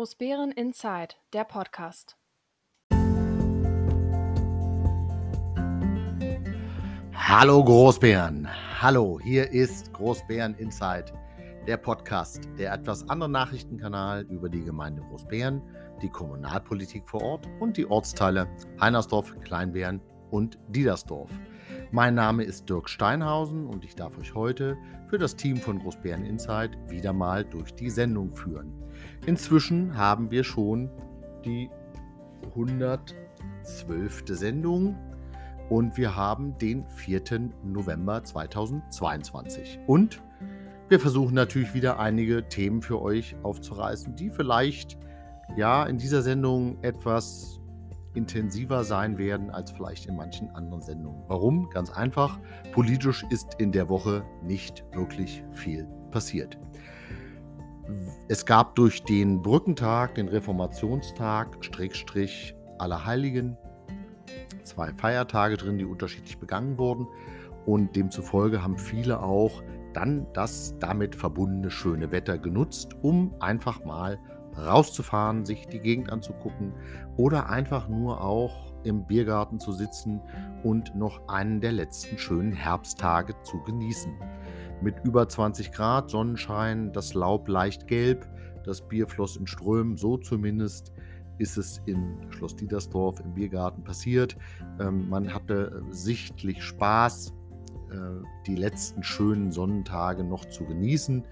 Großbären Inside, der Podcast. Hallo Großbären. Hallo, hier ist Großbären Inside, der Podcast, der etwas andere Nachrichtenkanal über die Gemeinde Großbären, die Kommunalpolitik vor Ort und die Ortsteile Heinersdorf, Kleinbären und Diedersdorf. Mein Name ist Dirk Steinhausen und ich darf euch heute für das Team von Großbären Inside wieder mal durch die Sendung führen. Inzwischen haben wir schon die 112. Sendung und wir haben den 4. November 2022. Und wir versuchen natürlich wieder einige Themen für euch aufzureißen, die vielleicht ja in dieser Sendung etwas intensiver sein werden als vielleicht in manchen anderen Sendungen. Warum? Ganz einfach, politisch ist in der Woche nicht wirklich viel passiert. Es gab durch den Brückentag, den Reformationstag, Strickstrich Allerheiligen, zwei Feiertage drin, die unterschiedlich begangen wurden. Und demzufolge haben viele auch dann das damit verbundene schöne Wetter genutzt, um einfach mal rauszufahren, sich die Gegend anzugucken oder einfach nur auch im Biergarten zu sitzen und noch einen der letzten schönen Herbsttage zu genießen. Mit über 20 Grad, Sonnenschein, das Laub leicht gelb, das Bier floss in Strömen, so zumindest ist es in Schloss Diedersdorf im Biergarten passiert. Ähm, man hatte äh, sichtlich Spaß, äh, die letzten schönen Sonnentage noch zu genießen.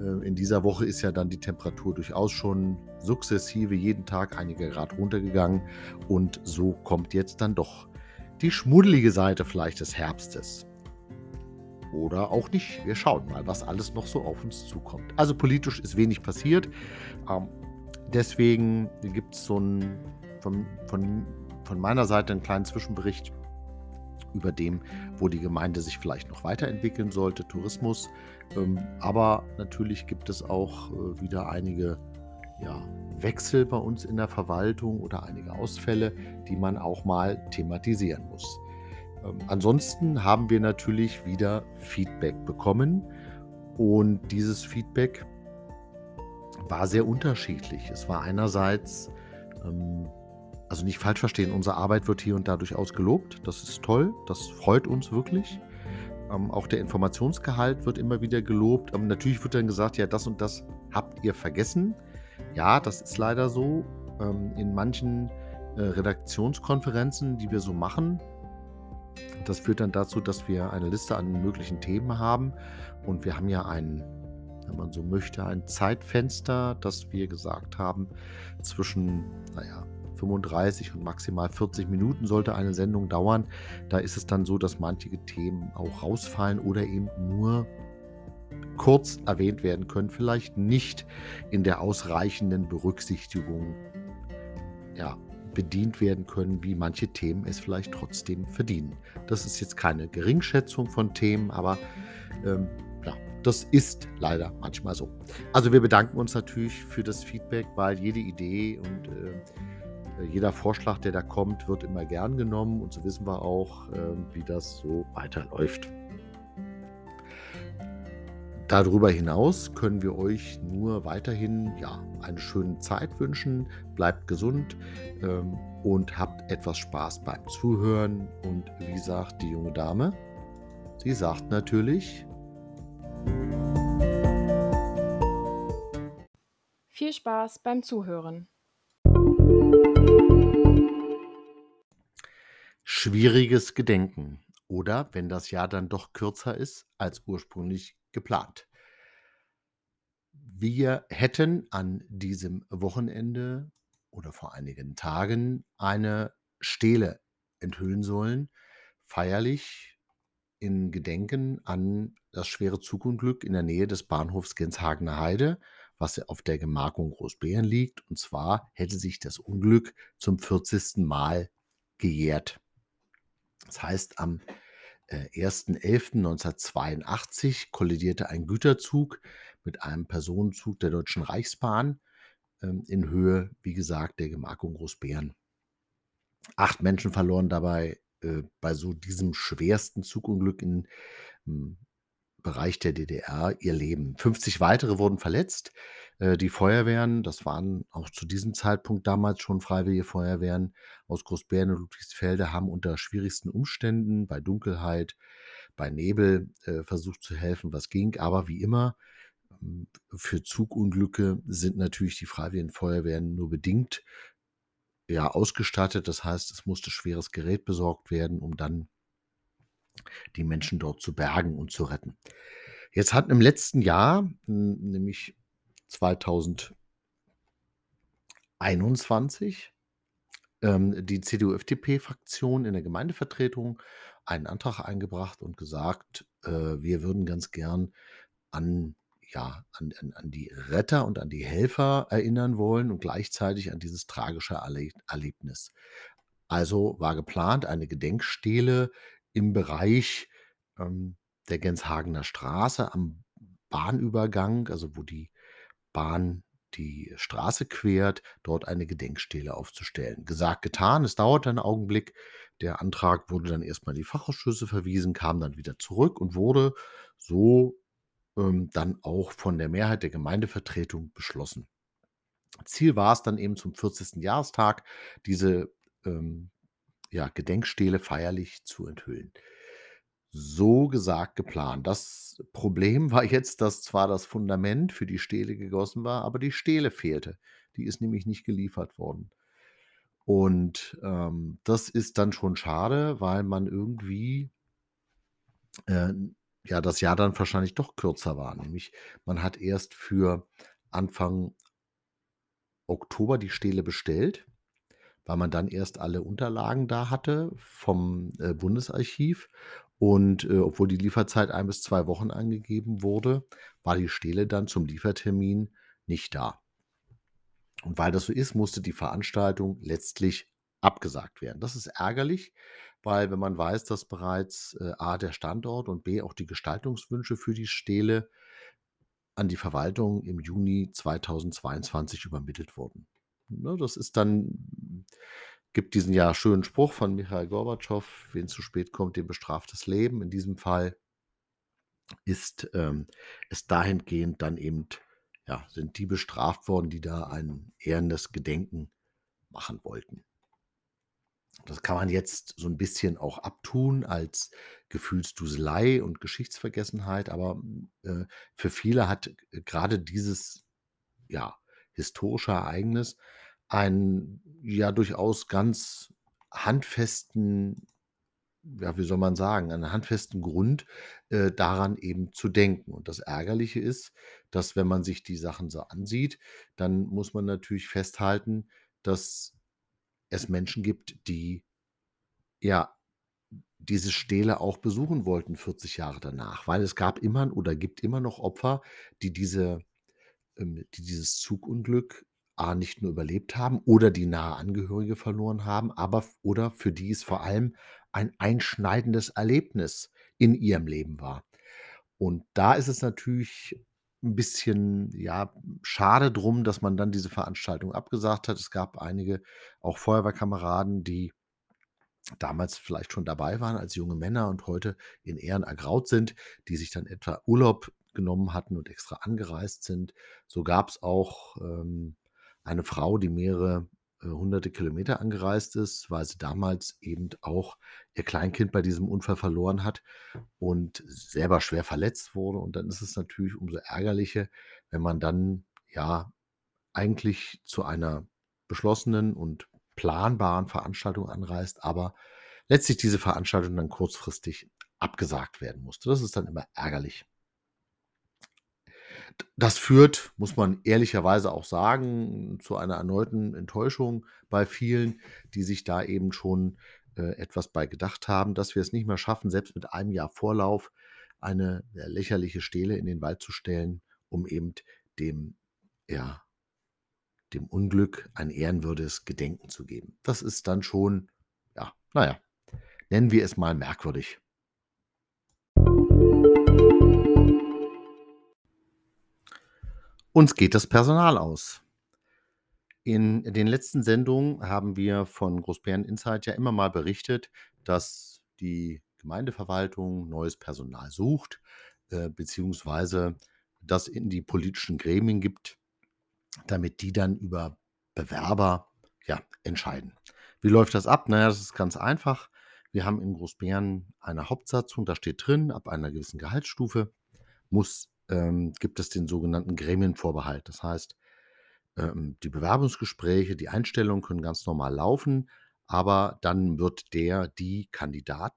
Äh, in dieser Woche ist ja dann die Temperatur durchaus schon sukzessive jeden Tag einige Grad runtergegangen und so kommt jetzt dann doch die schmuddelige Seite vielleicht des Herbstes. Oder auch nicht. Wir schauen mal, was alles noch so auf uns zukommt. Also politisch ist wenig passiert. Ähm, deswegen gibt es so ein, von, von, von meiner Seite einen kleinen Zwischenbericht über dem, wo die Gemeinde sich vielleicht noch weiterentwickeln sollte, Tourismus. Ähm, aber natürlich gibt es auch äh, wieder einige ja, Wechsel bei uns in der Verwaltung oder einige Ausfälle, die man auch mal thematisieren muss. Ähm, ansonsten haben wir natürlich wieder Feedback bekommen und dieses Feedback war sehr unterschiedlich. Es war einerseits, ähm, also nicht falsch verstehen, unsere Arbeit wird hier und da durchaus gelobt. Das ist toll, das freut uns wirklich. Ähm, auch der Informationsgehalt wird immer wieder gelobt. Ähm, natürlich wird dann gesagt, ja, das und das habt ihr vergessen. Ja, das ist leider so. Ähm, in manchen äh, Redaktionskonferenzen, die wir so machen, das führt dann dazu, dass wir eine Liste an möglichen Themen haben. Und wir haben ja ein, wenn man so möchte, ein Zeitfenster, das wir gesagt haben, zwischen, naja, 35 und maximal 40 Minuten sollte eine Sendung dauern. Da ist es dann so, dass manche Themen auch rausfallen oder eben nur kurz erwähnt werden können, vielleicht nicht in der ausreichenden Berücksichtigung ja, bedient werden können, wie manche Themen es vielleicht trotzdem verdienen. Das ist jetzt keine Geringschätzung von Themen, aber ähm, ja, das ist leider manchmal so. Also wir bedanken uns natürlich für das Feedback, weil jede Idee und äh, jeder Vorschlag, der da kommt, wird immer gern genommen und so wissen wir auch, äh, wie das so weiterläuft. Darüber hinaus können wir euch nur weiterhin ja, eine schöne Zeit wünschen. Bleibt gesund ähm, und habt etwas Spaß beim Zuhören. Und wie sagt die junge Dame? Sie sagt natürlich. Viel Spaß beim Zuhören. Schwieriges Gedenken. Oder wenn das Jahr dann doch kürzer ist als ursprünglich geplant. Wir hätten an diesem Wochenende oder vor einigen Tagen eine Stele enthüllen sollen, feierlich in Gedenken an das schwere Zugunglück in der Nähe des Bahnhofs Genshagener Heide, was auf der Gemarkung Großbären liegt. Und zwar hätte sich das Unglück zum 40. Mal gejährt. Das heißt, am 1.11.1982 äh, kollidierte ein Güterzug mit einem Personenzug der Deutschen Reichsbahn ähm, in Höhe, wie gesagt, der Gemarkung Großbären. Acht Menschen verloren dabei äh, bei so diesem schwersten Zugunglück in hm, Bereich der DDR ihr Leben. 50 weitere wurden verletzt. Äh, die Feuerwehren, das waren auch zu diesem Zeitpunkt damals schon freiwillige Feuerwehren aus Großbären und Ludwigsfelde, haben unter schwierigsten Umständen bei Dunkelheit, bei Nebel äh, versucht zu helfen, was ging. Aber wie immer, ähm, für Zugunglücke sind natürlich die freiwilligen Feuerwehren nur bedingt ja, ausgestattet. Das heißt, es musste schweres Gerät besorgt werden, um dann die Menschen dort zu bergen und zu retten. Jetzt hat im letzten Jahr, nämlich 2021, ähm, die CDU-FDP-Fraktion in der Gemeindevertretung einen Antrag eingebracht und gesagt, äh, wir würden ganz gern an, ja, an, an, die Retter und an die Helfer erinnern wollen und gleichzeitig an dieses tragische Erle Erlebnis. Also war geplant eine Gedenkstele im Bereich ähm, der Genshagener Straße am Bahnübergang, also wo die Bahn die Straße quert, dort eine Gedenkstele aufzustellen. Gesagt, getan, es dauerte einen Augenblick. Der Antrag wurde dann erstmal in die Fachausschüsse verwiesen, kam dann wieder zurück und wurde so ähm, dann auch von der Mehrheit der Gemeindevertretung beschlossen. Ziel war es dann eben zum 40. Jahrestag, diese ähm, ja, Gedenkstele feierlich zu enthüllen. So gesagt, geplant. Das Problem war jetzt, dass zwar das Fundament für die Stele gegossen war, aber die Stele fehlte. Die ist nämlich nicht geliefert worden. Und ähm, das ist dann schon schade, weil man irgendwie äh, ja das Jahr dann wahrscheinlich doch kürzer war. Nämlich man hat erst für Anfang Oktober die Stele bestellt weil man dann erst alle Unterlagen da hatte vom äh, Bundesarchiv. Und äh, obwohl die Lieferzeit ein bis zwei Wochen angegeben wurde, war die Stele dann zum Liefertermin nicht da. Und weil das so ist, musste die Veranstaltung letztlich abgesagt werden. Das ist ärgerlich, weil wenn man weiß, dass bereits äh, A der Standort und B auch die Gestaltungswünsche für die Stele an die Verwaltung im Juni 2022 übermittelt wurden. Ne, das ist dann gibt diesen ja schönen Spruch von Michael Gorbatschow, wen zu spät kommt, dem bestraft das Leben. In diesem Fall ist ähm, es dahingehend dann eben, ja, sind die bestraft worden, die da ein ehrendes Gedenken machen wollten. Das kann man jetzt so ein bisschen auch abtun als Gefühlsduselei und Geschichtsvergessenheit, aber äh, für viele hat äh, gerade dieses ja, historische Ereignis einen ja durchaus ganz handfesten, ja, wie soll man sagen, einen handfesten Grund, äh, daran eben zu denken. Und das Ärgerliche ist, dass wenn man sich die Sachen so ansieht, dann muss man natürlich festhalten, dass es Menschen gibt, die ja diese Stele auch besuchen wollten 40 Jahre danach, weil es gab immer oder gibt immer noch Opfer, die diese ähm, die dieses Zugunglück A nicht nur überlebt haben oder die nahe Angehörige verloren haben, aber oder für die es vor allem ein einschneidendes Erlebnis in ihrem Leben war. Und da ist es natürlich ein bisschen, ja, schade drum, dass man dann diese Veranstaltung abgesagt hat. Es gab einige, auch Feuerwehrkameraden, die damals vielleicht schon dabei waren als junge Männer und heute in Ehren ergraut sind, die sich dann etwa Urlaub genommen hatten und extra angereist sind. So gab es auch ähm, eine Frau, die mehrere äh, hunderte Kilometer angereist ist, weil sie damals eben auch ihr Kleinkind bei diesem Unfall verloren hat und selber schwer verletzt wurde. Und dann ist es natürlich umso ärgerlicher, wenn man dann ja eigentlich zu einer beschlossenen und planbaren Veranstaltung anreist, aber letztlich diese Veranstaltung dann kurzfristig abgesagt werden musste. Das ist dann immer ärgerlich. Das führt, muss man ehrlicherweise auch sagen, zu einer erneuten Enttäuschung bei vielen, die sich da eben schon äh, etwas bei gedacht haben, dass wir es nicht mehr schaffen, selbst mit einem Jahr Vorlauf eine lächerliche Stele in den Wald zu stellen, um eben dem, ja, dem Unglück ein ehrenwürdiges Gedenken zu geben. Das ist dann schon, ja, naja, nennen wir es mal merkwürdig. Uns geht das Personal aus. In den letzten Sendungen haben wir von Großbären Insight ja immer mal berichtet, dass die Gemeindeverwaltung neues Personal sucht. äh, beziehungsweise das in die politischen Gremien gibt, damit die dann über Bewerber, ja, entscheiden. Wie läuft das ab? Na ja, das ist ganz einfach. Wir haben in Großbären eine Hauptsatzung, da steht drin, ab einer gewissen Gehaltsstufe muss ähm, gibt es den sogenannten Gremienvorbehalt. Das heißt, ähm, die Bewerbungsgespräche, die Einstellungen können ganz normal laufen, aber dann wird der, die Kandidat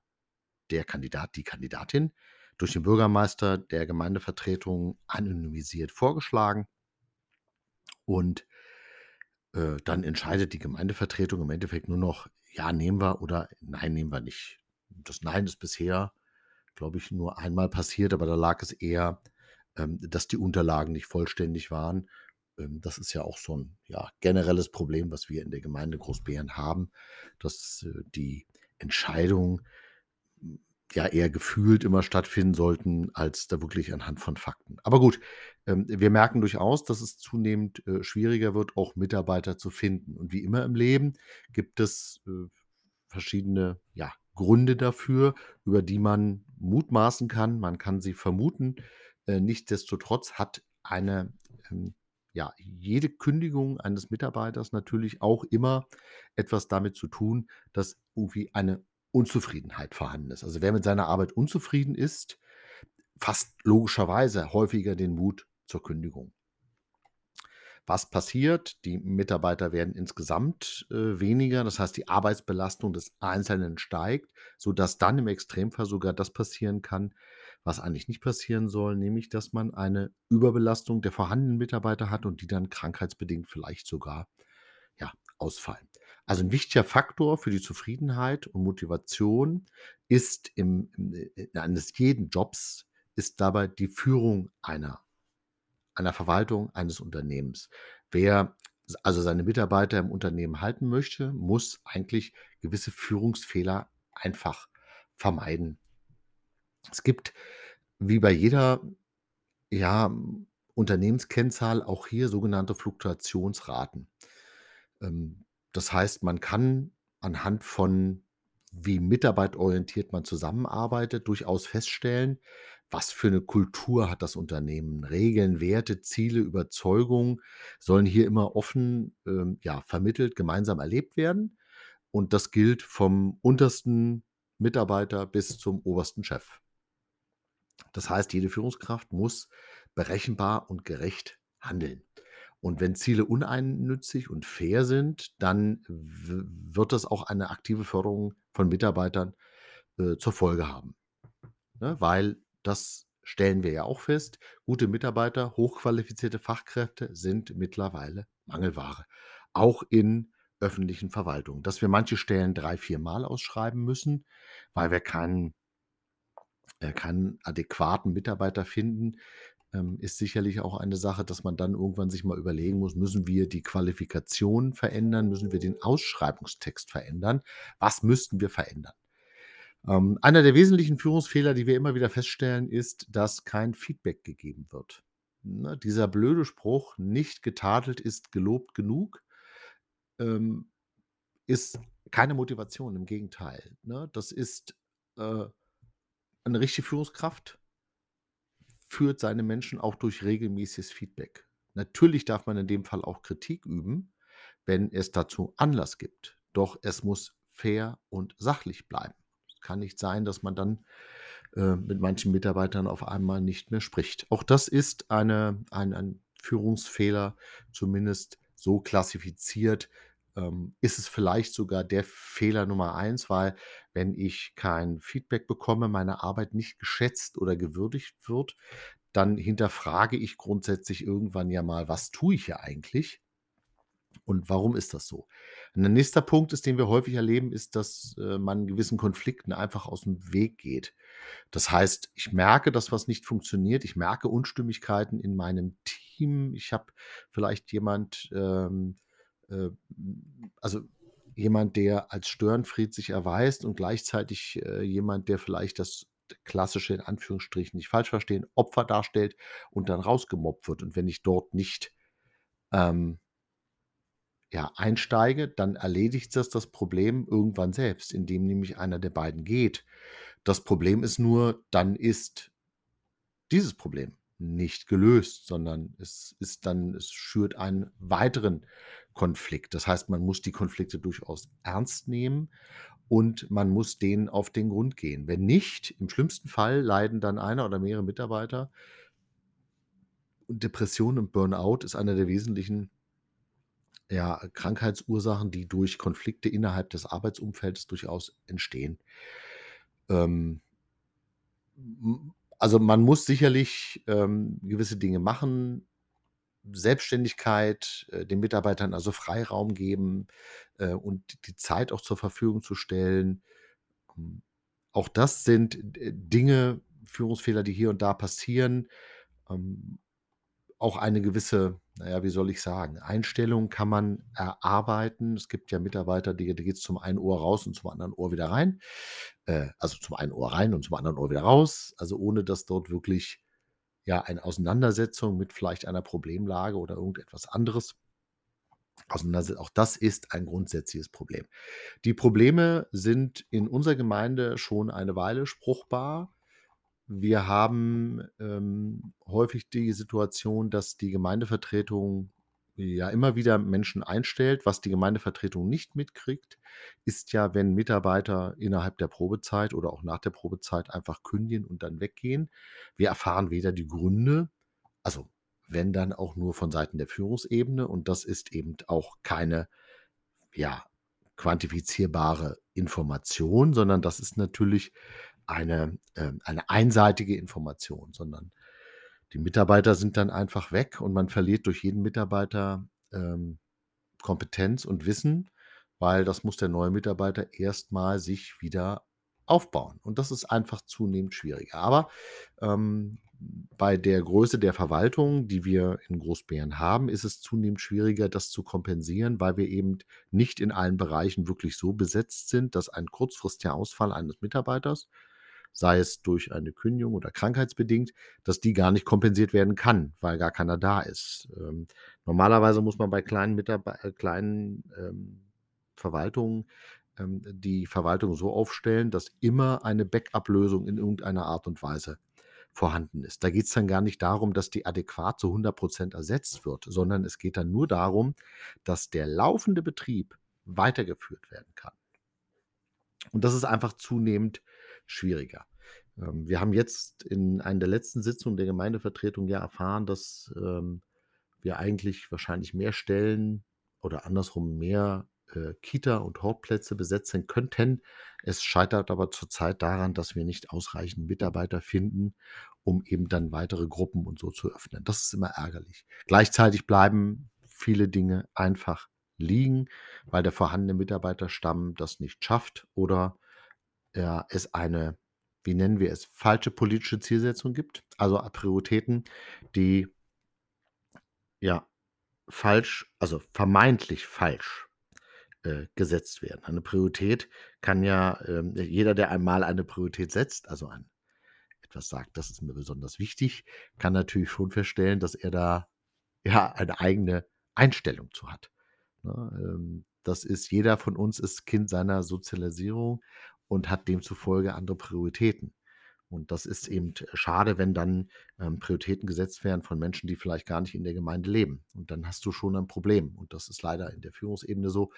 der Kandidat, die Kandidatin durch den Bürgermeister der Gemeindevertretung anonymisiert vorgeschlagen und äh, dann entscheidet die Gemeindevertretung im Endeffekt nur noch: „Ja, nehmen wir“ oder „Nein, nehmen wir nicht.“ Das Nein ist bisher, glaube ich, nur einmal passiert, aber da lag es eher, dass die Unterlagen nicht vollständig waren. Ähm, das ist ja auch so 'n, ja, generelles Problem, was wir in der Gemeinde Großbeeren haben, dass, äh, die Entscheidungen, hm, ja eher gefühlt immer stattfinden sollten, als da wirklich anhand von Fakten. Aber gut, ähm, wir merken durchaus, dass es zunehmend, äh, schwieriger wird, auch Mitarbeiter zu finden. Und wie immer im Leben gibt es, äh, verschiedene, ja, Gründe dafür, über die man mutmaßen kann. Man kann sie vermuten. Äh, nichtsdestotrotz hat eine, ähm, ja, jede Kündigung eines Mitarbeiters natürlich auch immer etwas damit zu tun, dass irgendwie eine Unzufriedenheit vorhanden ist. Also, wer mit seiner Arbeit unzufrieden ist, fasst logischerweise häufiger den Mut zur Kündigung. Was passiert? Die Mitarbeiter werden insgesamt, äh, weniger. Das heißt, die Arbeitsbelastung des Einzelnen steigt, sodass dann im Extremfall sogar das passieren kann, was eigentlich nicht passieren soll, nämlich dass man eine Überbelastung der vorhandenen Mitarbeiter hat und die dann krankheitsbedingt vielleicht sogar, ja, ausfallen. Also 'n wichtiger Faktor für die Zufriedenheit und Motivation ist im im äh, eines jeden Jobs ist dabei die Führung einer einer Verwaltung, eines Unternehmens. Wer also seine Mitarbeiter im Unternehmen halten möchte, muss eigentlich gewisse Führungsfehler einfach vermeiden. Es gibt wie bei jeder, ja, hm, Unternehmenskennzahl auch hier sogenannte Fluktuationsraten. Ähm, das heißt, man kann anhand von wie mitarbeiterorientiert man zusammenarbeitet, durchaus feststellen, was für 'ne Kultur hat das Unternehmen. Regeln, Werte, Ziele, Überzeugungen sollen hier immer offen, ähm, ja, vermittelt, gemeinsam erlebt werden. Und das gilt vom untersten Mitarbeiter bis zum obersten Chef. Das heißt, jede Führungskraft muss berechenbar und gerecht handeln. Und wenn Ziele uneigennützig und fair sind, dann wird das auch eine aktive Förderung von Mitarbeitern, äh, zur Folge haben, ne? Weil das stellen wir ja auch fest, gute Mitarbeiter, hochqualifizierte Fachkräfte sind mittlerweile Mangelware, auch in öffentlichen Verwaltungen. Dass wir manche Stellen drei viermal ausschreiben müssen, weil wir keinen keinen adäquaten Mitarbeiter finden, ähm, ist sicherlich auch eine Sache, dass man dann irgendwann sich mal überlegen muss: „Müssen wir die Qualifikation verändern? Müssen wir den Ausschreibungstext verändern? Was müssten wir verändern?“ Ähm, einer der wesentlichen Führungsfehler, die wir immer wieder feststellen, ist, dass kein Feedback gegeben wird. Ne, dieser blöde Spruch: „Nicht getadelt ist gelobt genug“, ähm, ist keine Motivation, im Gegenteil, ne? Das ist, äh, eine richtige Führungskraft führt seine Menschen auch durch regelmäßiges Feedback. Natürlich darf man in dem Fall auch Kritik üben, wenn es dazu Anlass gibt, doch es muss fair und sachlich bleiben. Es kann nicht sein, dass man dann, äh, mit manchen Mitarbeitern auf einmal nicht mehr spricht. Auch das ist eine ein ein Führungsfehler, zumindest so klassifiziert, ähm, ist es vielleicht sogar der Fehler Nummer 1, weil wenn ich kein Feedback bekomme, meine Arbeit nicht geschätzt oder gewürdigt wird, dann hinterfrage ich grundsätzlich irgendwann ja mal: „Was tue ich hier eigentlich?“ Und warum ist das so? 'N nächster Punkt ist, den wir häufig erleben, ist, dass, äh, man gewissen Konflikten einfach aus'm Weg geht. Das heißt, ich merke, dass was nicht funktioniert. Ich merke Unstimmigkeiten in meinem Team. Ich habe vielleicht jemand, ähm, äh, also jemand, der als Störenfried sich erweist und gleichzeitig, äh, jemand, der vielleicht das klassische, in Anführungsstrichen, nicht falsch verstehen, Opfer darstellt und dann rausgemobbt wird. Und wenn ich dort nicht, ähm ja, einsteige, dann erledigt das das Problem irgendwann selbst, indem nämlich einer der beiden geht. Das Problem ist nur, dann ist dieses Problem nicht gelöst, sondern es ist dann es schürt einen weiteren Konflikt. Das heißt, man muss die Konflikte durchaus ernst nehmen und man muss denen auf den Grund gehen. Wenn nicht, im schlimmsten Fall leiden dann einer oder mehrere Mitarbeiter und Depression und Burnout ist einer der wesentlichen ja, Krankheitsursachen, die durch Konflikte innerhalb des Arbeitsumfeldes durchaus entstehen. Ähm, also man muss sicherlich ähm, gewisse Dinge machen, Selbstständigkeit, äh, den Mitarbeitern also Freiraum geben äh, und die Zeit auch zur Verfügung zu stellen. Ähm, auch das sind äh, Dinge, Führungsfehler, die hier und da passieren. Ähm, auch eine gewisse, naja, wie soll ich sagen, Einstellung kann man erarbeiten. Es gibt ja Mitarbeiter, die, die geht zum einen Ohr raus und zum anderen Ohr wieder rein. Äh, also zum einen Ohr rein und zum anderen Ohr wieder raus. Also ohne dass dort wirklich ja eine Auseinandersetzung mit vielleicht einer Problemlage oder irgendetwas anderes Auch das ist ein grundsätzliches Problem. Die Probleme sind in unserer Gemeinde schon eine Weile spruchbar. Wir haben ähm, häufig die Situation, dass die Gemeindevertretung ja immer wieder Menschen einstellt. Was die Gemeindevertretung nicht mitkriegt, ist ja, wenn Mitarbeiter innerhalb der Probezeit oder auch nach der Probezeit einfach kündigen und dann weggehen. Wir erfahren weder die Gründe, also wenn dann auch nur von Seiten der Führungsebene und das ist eben auch keine ja, quantifizierbare Information, sondern das ist natürlich eine, äh, eine einseitige Information, sondern die Mitarbeiter sind dann einfach weg und man verliert durch jeden Mitarbeiter ähm, Kompetenz und Wissen, weil das muss der neue Mitarbeiter erstmal sich wieder aufbauen. Und das ist einfach zunehmend schwieriger. Aber ähm, bei der Größe der Verwaltung, die wir in Großbären haben, ist es zunehmend schwieriger, das zu kompensieren, weil wir eben nicht in allen Bereichen wirklich so besetzt sind, dass ein kurzfristiger Ausfall eines Mitarbeiters sei es durch eine Kündigung oder krankheitsbedingt, dass die gar nicht kompensiert werden kann, weil gar keiner da ist. Ähm, normalerweise muss man bei kleinen, Mitarbe äh, kleinen ähm, Verwaltungen ähm, die Verwaltung so aufstellen, dass immer eine Backup-Lösung in irgendeiner Art und Weise vorhanden ist. Da geht es dann gar nicht darum, dass die adäquat zu 100 Prozent ersetzt wird, sondern es geht dann nur darum, dass der laufende Betrieb weitergeführt werden kann. Und das ist einfach zunehmend schwieriger. Ähm, wir haben jetzt in einer der letzten Sitzungen der Gemeindevertretung ja erfahren, dass ähm, wir eigentlich wahrscheinlich mehr Stellen oder andersrum mehr äh, Kita- und Hortplätze besetzen könnten. Es scheitert aber zurzeit daran, dass wir nicht ausreichend Mitarbeiter finden, um eben dann weitere Gruppen und so zu öffnen. Das ist immer ärgerlich. Gleichzeitig bleiben viele Dinge einfach liegen, weil der vorhandene Mitarbeiterstamm das nicht schafft oder ja, es eine, wie nennen wir es, falsche politische Zielsetzung gibt, also Prioritäten, die ja falsch, also vermeintlich falsch äh, gesetzt werden. Eine Priorität kann ja äh, jeder, der einmal eine Priorität setzt, also ein etwas sagt, das ist mir besonders wichtig, kann natürlich schon feststellen, dass er da ja eine eigene Einstellung zu hat. Ne? Ähm, das ist jeder von uns ist Kind seiner Sozialisierung und hat demzufolge andere Prioritäten. Und das ist eben schade, wenn dann ähm, Prioritäten gesetzt werden von Menschen, die vielleicht gar nicht in der Gemeinde leben. Und dann hast du schon ein Problem. Und das ist leider in der Führungsebene so,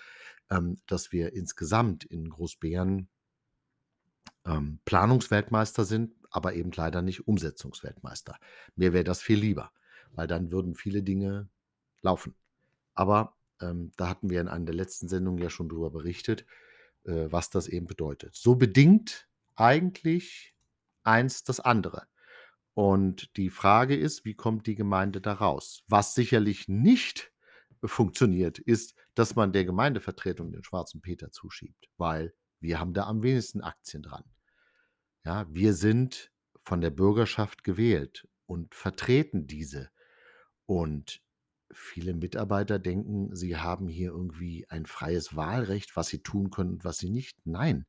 ähm, dass wir insgesamt in Großbären ähm, Planungsweltmeister sind, aber eben leider nicht Umsetzungsweltmeister. Mir wäre das viel lieber, weil dann würden viele Dinge laufen. Aber ähm, da hatten wir in einer der letzten Sendungen ja schon darüber berichtet, äh, was das eben bedeutet. So bedingt eigentlich eins das andere. Und die Frage ist, wie kommt die Gemeinde da raus? Was sicherlich nicht funktioniert, ist, dass man der Gemeindevertretung den schwarzen Peter zuschiebt, weil wir haben da am wenigsten Aktien dran. Ja, wir sind von der Bürgerschaft gewählt und vertreten diese. Und viele Mitarbeiter denken, sie haben hier irgendwie ein freies Wahlrecht, was sie tun können und was sie nicht. Nein,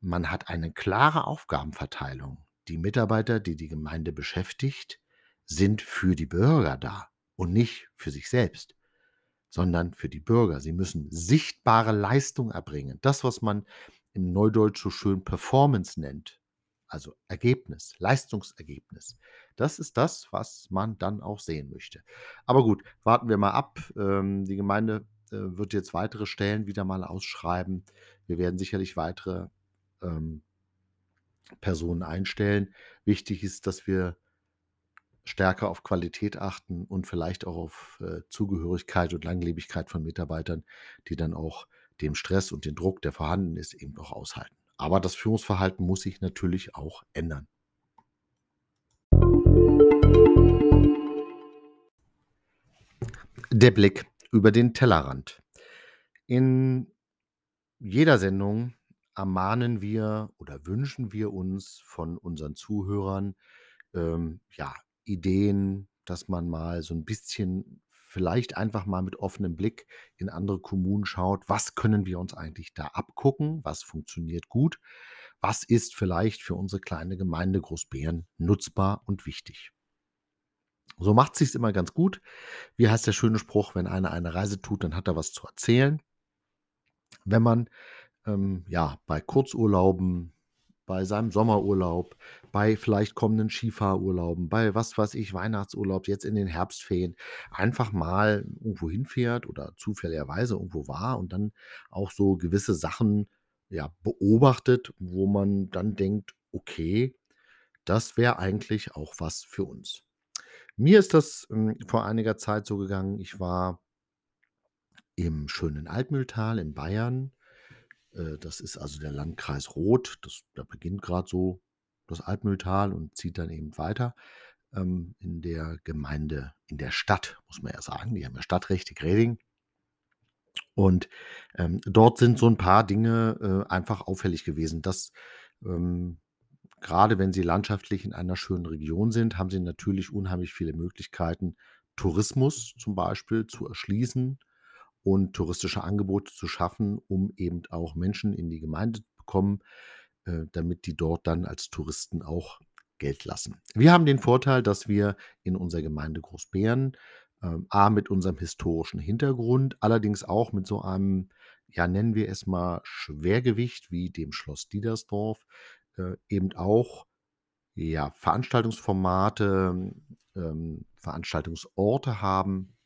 man hat eine klare Aufgabenverteilung. Die Mitarbeiter, die die Gemeinde beschäftigt, sind für die Bürger da und nicht für sich selbst, sondern für die Bürger. Sie müssen sichtbare Leistung erbringen. Das, was man im Neudeutsch so schön Performance nennt. also Ergebnis, Leistungsergebnis. Das ist das, was man dann auch sehen möchte. Aber gut, warten wir mal ab. Ähm, die Gemeinde äh, wird jetzt weitere Stellen wieder mal ausschreiben. Wir werden sicherlich weitere ähm, Personen einstellen. Wichtig ist, dass wir stärker auf Qualität achten und vielleicht auch auf äh, Zugehörigkeit und Langlebigkeit von Mitarbeitern, die dann auch dem Stress und den Druck, der vorhanden ist, eben auch aushalten. Aber das Führungsverhalten muss sich natürlich auch ändern. Der Blick über den Tellerrand. In jeder Sendung ermahnen wir oder wünschen wir uns von unseren Zuhörern ähm, ja, Ideen, dass man mal so ein bisschen vielleicht einfach mal mit offenem Blick in andere Kommunen schaut, was können wir uns eigentlich da abgucken, was funktioniert gut, was ist vielleicht für unsere kleine Gemeinde Großbären nutzbar und wichtig. So macht sich's immer ganz gut. Wie heißt der schöne Spruch, wenn einer eine Reise tut, dann hat er was zu erzählen. Wenn man ähm, ja bei Kurzurlauben bei seinem Sommerurlaub, bei vielleicht kommenden Skifahrurlauben, bei was weiß ich, Weihnachtsurlaub, jetzt in den Herbstferien, einfach mal irgendwo hinfährt oder zufälligerweise irgendwo war und dann auch so gewisse Sachen ja, beobachtet, wo man dann denkt, okay, das wäre eigentlich auch was für uns. Mir ist das ähm, vor einiger Zeit so gegangen, ich war im schönen Altmühltal in Bayern äh, das ist also der Landkreis Roth. Das, da beginnt gerade so das Altmühltal und zieht dann eben weiter ähm, in der Gemeinde, in der Stadt, muss man ja sagen. Die haben ja Stadtrecht, die Greding. Und ähm, dort sind so ein paar Dinge äh, einfach auffällig gewesen, dass ähm, gerade wenn Sie landschaftlich in einer schönen Region sind, haben Sie natürlich unheimlich viele Möglichkeiten, Tourismus zum Beispiel zu erschließen und touristische Angebote zu schaffen, um eben auch Menschen in die Gemeinde zu bekommen, äh, damit die dort dann als Touristen auch Geld lassen. Wir haben den Vorteil, dass wir in unserer Gemeinde Großbären ähm, A mit unserem historischen Hintergrund, allerdings auch mit so einem, ja, nennen wir es mal Schwergewicht wie dem Schloss Diedersdorf, äh, eben auch ja, Veranstaltungsformate, ähm, Veranstaltungsorte haben,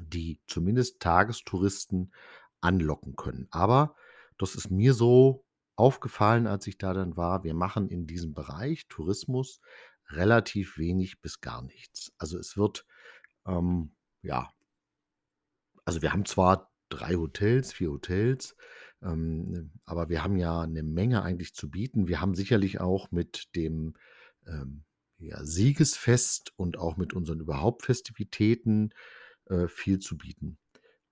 die zumindest Tagestouristen anlocken können. Aber das ist mir so aufgefallen, als ich da dann war, wir machen in diesem Bereich Tourismus relativ wenig bis gar nichts. Also es wird, ähm, ja, also wir haben zwar drei Hotels, vier Hotels, ähm, aber wir haben ja eine Menge eigentlich zu bieten. Wir haben sicherlich auch mit dem ähm, ja, Siegesfest und auch mit unseren überhaupt Festivitäten äh, viel zu bieten.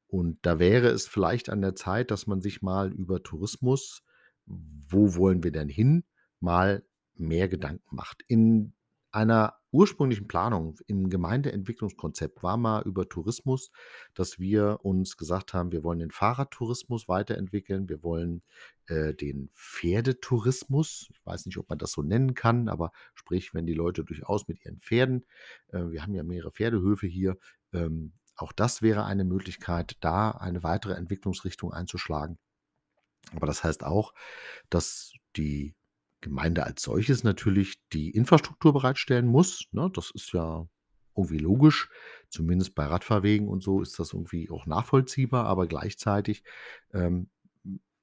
Und da wäre es vielleicht an der Zeit, dass man sich mal über Tourismus, wo wollen wir denn hin, mal mehr Gedanken macht. In einer ursprünglichen Planung im Gemeindeentwicklungskonzept war mal über Tourismus, dass wir uns gesagt haben, wir wollen den Fahrradtourismus weiterentwickeln, wir wollen äh, den Pferdetourismus, ich weiß nicht, ob man das so nennen kann, aber sprich, wenn die Leute durchaus mit ihren Pferden, äh, wir haben ja mehrere Pferdehöfe hier, ähm, auch das wäre eine Möglichkeit, da eine weitere Entwicklungsrichtung einzuschlagen. Aber das heißt auch, dass die Gemeinde als solches natürlich die Infrastruktur bereitstellen muss. Ne? Das ist ja irgendwie logisch. Zumindest bei Radfahrwegen und so ist das irgendwie auch nachvollziehbar. Aber gleichzeitig ähm,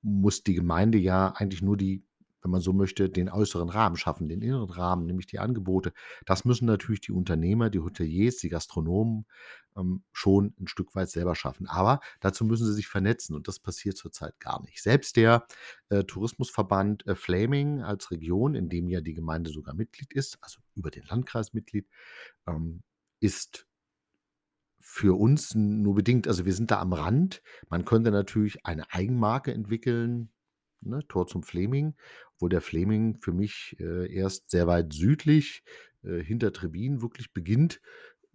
muss die Gemeinde ja eigentlich nur die wenn man so möchte, den äußeren Rahmen schaffen, den inneren Rahmen, nämlich die Angebote. Das müssen natürlich die Unternehmer, die Hoteliers, die Gastronomen ähm, schon ein Stück weit selber schaffen. Aber dazu müssen sie sich vernetzen und das passiert zurzeit gar nicht. Selbst der äh, Tourismusverband äh, Flaming als Region, in dem ja die Gemeinde sogar Mitglied ist, also über den Landkreis Mitglied, ähm, ist für uns nur bedingt, also wir sind da am Rand. Man könnte natürlich eine Eigenmarke entwickeln, ne, Tor zum Fleming, wo der Fleming für mich äh, erst sehr weit südlich äh, hinter Trebin wirklich beginnt.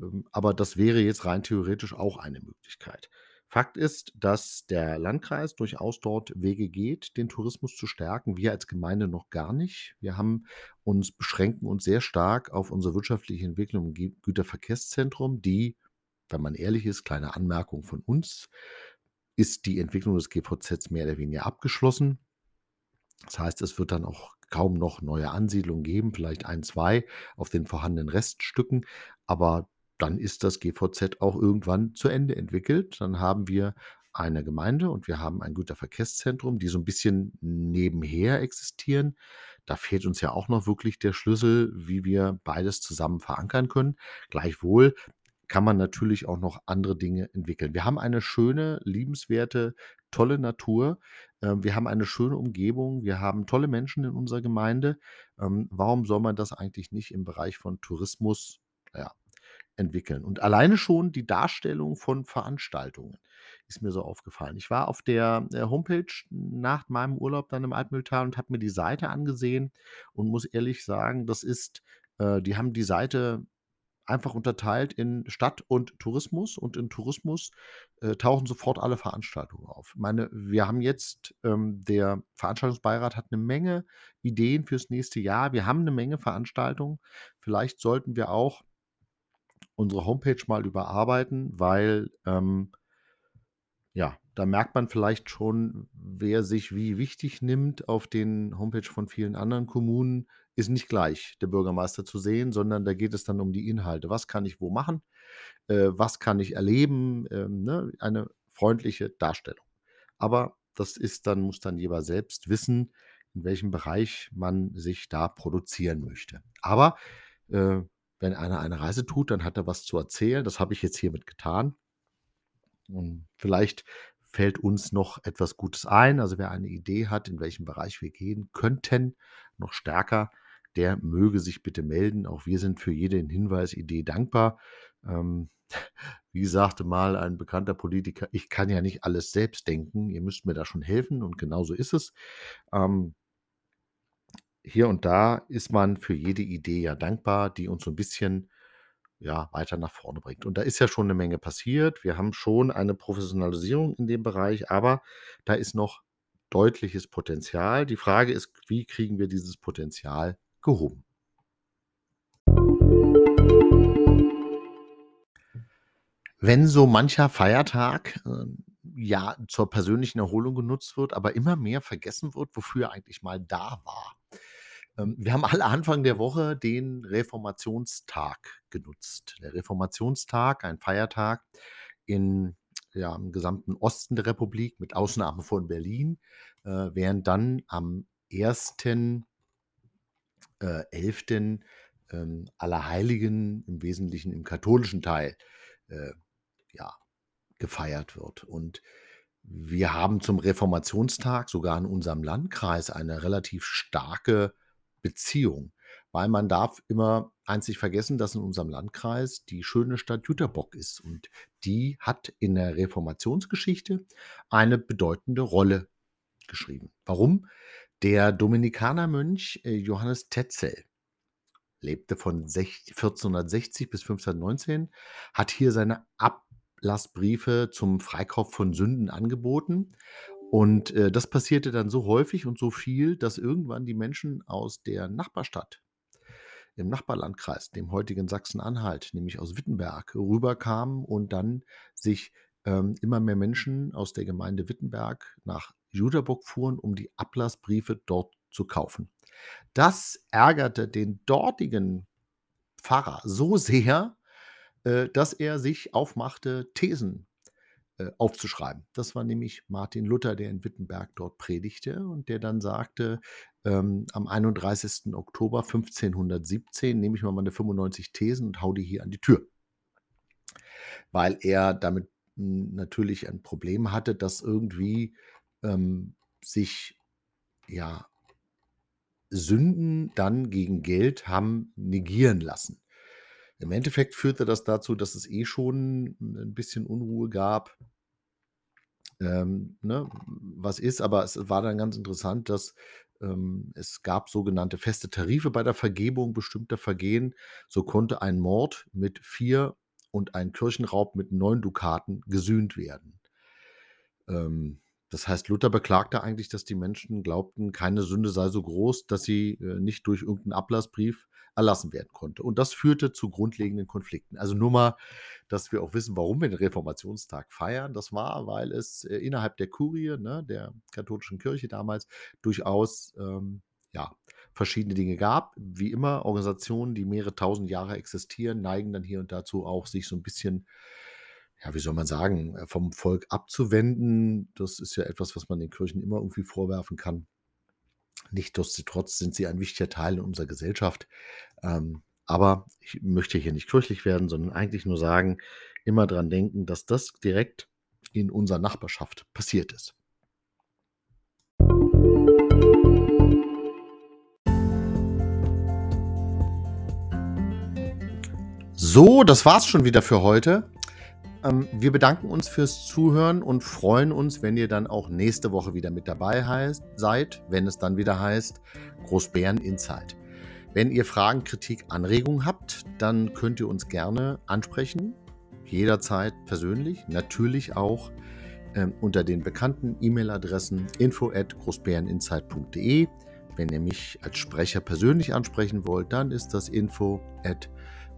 Ähm, aber das wäre jetzt rein theoretisch auch eine Möglichkeit. Fakt ist, dass der Landkreis durchaus dort Wege geht, den Tourismus zu stärken. Wir als Gemeinde noch gar nicht. Wir haben uns beschränken uns sehr stark auf unsere wirtschaftliche Entwicklung im Güterverkehrszentrum, die, wenn man ehrlich ist, kleine Anmerkung von uns, ist die Entwicklung des GVZ mehr oder weniger abgeschlossen. Das heißt, es wird dann auch kaum noch neue Ansiedlungen geben, vielleicht ein, 2 auf den vorhandenen Reststücken, aber dann ist das GVZ auch irgendwann zu Ende entwickelt. Dann haben wir eine Gemeinde und wir haben ein Güterverkehrszentrum, die so ein bisschen nebenher existieren. Da fehlt uns ja auch noch wirklich der Schlüssel, wie wir beides zusammen verankern können. Gleichwohl kann man natürlich auch noch andere Dinge entwickeln. Wir haben eine schöne, liebenswerte, tolle Natur. Ähm, wir haben eine schöne Umgebung. Wir haben tolle Menschen in unserer Gemeinde. Ähm, warum soll man das eigentlich nicht im Bereich von Tourismus, ja, entwickeln? Und alleine schon die Darstellung von Veranstaltungen ist mir so aufgefallen. Ich war auf der, äh, Homepage nach meinem Urlaub dann im Altmühltal und habe mir die Seite angesehen und muss ehrlich sagen, das ist äh, die haben die Seite einfach unterteilt in Stadt und Tourismus und in Tourismus, äh, tauchen sofort alle Veranstaltungen auf. Ich meine, wir haben jetzt ähm, der Veranstaltungsbeirat hat eine Menge Ideen fürs nächste Jahr. Wir haben eine Menge Veranstaltungen. Vielleicht sollten wir auch unsere Homepage mal überarbeiten, weil, ähm ja, da merkt man vielleicht schon, wer sich wie wichtig nimmt. Auf den Homepage von vielen anderen Kommunen ist nicht gleich der Bürgermeister zu sehen, sondern da geht es dann um die Inhalte. Was kann ich wo machen? Äh, was kann ich erleben? Ähm, ne? Eine freundliche Darstellung. Aber das ist dann muss dann jeder selbst wissen, in welchem Bereich man sich da produzieren möchte. Aber, äh, wenn einer eine Reise tut, dann hat er was zu erzählen. Das habe ich jetzt hiermit getan. Und vielleicht fällt uns noch etwas Gutes ein. Also wer eine Idee hat, in welchem Bereich wir gehen könnten, noch stärker, der möge sich bitte melden. Auch wir sind für jede Hinweisidee dankbar. Ähm, wie sagte mal ein bekannter Politiker, ich kann ja nicht alles selbst denken, ihr müsst mir da schon helfen und genauso ist es. Ähm, hier und da ist man für jede Idee ja dankbar, die uns so ein bisschen ja, weiter nach vorne bringt. Und da ist ja schon eine Menge passiert. Wir haben schon eine Professionalisierung in dem Bereich, aber da ist noch deutliches Potenzial. Die Frage ist, wie kriegen wir dieses Potenzial gehoben? Wenn so mancher Feiertag, ähm, ja, zur persönlichen Erholung genutzt wird, aber immer mehr vergessen wird, wofür er eigentlich mal da war. Ähm, wir haben alle Anfang der Woche den Reformationstag genutzt. Der Reformationstag, ein Feiertag in ja, im gesamten Osten der Republik, mit Ausnahme von Berlin, äh, während dann am 1. Äh, 11. Ähm, Allerheiligen, im Wesentlichen im katholischen Teil, äh, ja, gefeiert wird. Und wir haben zum Reformationstag sogar in unserem Landkreis eine relativ starke Beziehung. Weil man darf immer einzig vergessen, dass in unserem Landkreis die schöne Stadt Jüterbock ist. Und die hat in der Reformationsgeschichte eine bedeutende Rolle geschrieben. Warum? Der Dominikanermönch äh, Johannes Tetzel lebte von 1460 bis 1519, hat hier seine Ablassbriefe zum Freikauf von Sünden angeboten. Und, äh, das passierte dann so häufig und so viel, dass irgendwann die Menschen aus der Nachbarstadt im Nachbarlandkreis, dem heutigen Sachsen-Anhalt, nämlich aus Wittenberg, rüberkamen und dann sich, ähm, immer mehr Menschen aus der Gemeinde Wittenberg nach Jüterbock fuhren, um die Ablassbriefe dort zu kaufen. Das ärgerte den dortigen Pfarrer so sehr, äh, dass er sich aufmachte, Thesen äh, aufzuschreiben. Das war nämlich Martin Luther, der in Wittenberg dort predigte und der dann sagte, ähm, am 31. Oktober 1517 nehme ich mal meine 95 Thesen und hau die hier an die Tür. Weil er damit hm, natürlich ein Problem hatte, dass irgendwie ähm, sich ja Sünden dann gegen Geld haben negieren lassen. Im Endeffekt führte das dazu, dass es eh schon ein bisschen Unruhe gab. Ähm, ne, was ist, aber es war dann ganz interessant, dass ähm, es gab sogenannte feste Tarife bei der Vergebung bestimmter Vergehen. So konnte ein Mord mit vier und ein Kirchenraub mit neun Dukaten gesühnt werden. Ähm, das heißt, Luther beklagte eigentlich, dass die Menschen glaubten, keine Sünde sei so groß, dass sie äh, nicht durch irgendeinen Ablassbrief erlassen werden konnte. Und das führte zu grundlegenden Konflikten. Also nur mal, dass wir auch wissen, warum wir den Reformationstag feiern. Das war, weil es äh, innerhalb der Kurie, ne, der katholischen Kirche damals, durchaus ähm, ja, verschiedene Dinge gab. Wie immer, Organisationen, die mehrere tausend Jahre existieren, neigen dann hier und dazu auch, sich so ein bisschen, ja, wie soll man sagen, vom Volk abzuwenden. Das ist ja etwas, was man den Kirchen immer irgendwie vorwerfen kann. Nichtsdestotrotz sind sie ein wichtiger Teil in unserer Gesellschaft. Ähm, aber ich möchte hier nicht kirchlich werden, sondern eigentlich nur sagen, immer dran denken, dass das direkt in unserer Nachbarschaft passiert ist. So, das war's schon wieder für heute. Ähm, wir bedanken uns fürs Zuhören und freuen uns, wenn ihr dann auch nächste Woche wieder mit dabei heißt, seid, wenn es dann wieder heißt Großbären Insight. Wenn ihr Fragen, Kritik, Anregungen habt, dann könnt ihr uns gerne ansprechen, jederzeit persönlich, natürlich auch ähm, unter den bekannten E-Mail-Adressen info at großbäreninsight.de. Wenn ihr mich als Sprecher persönlich ansprechen wollt, dann ist das info at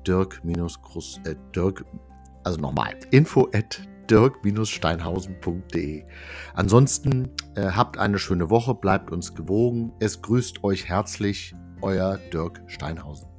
dirk-groß, äh, dirk, also nochmal, info at dirk-steinhausen.de. Ansonsten äh, habt eine schöne Woche, bleibt uns gewogen. Es grüßt euch herzlich euer Dirk Steinhausen.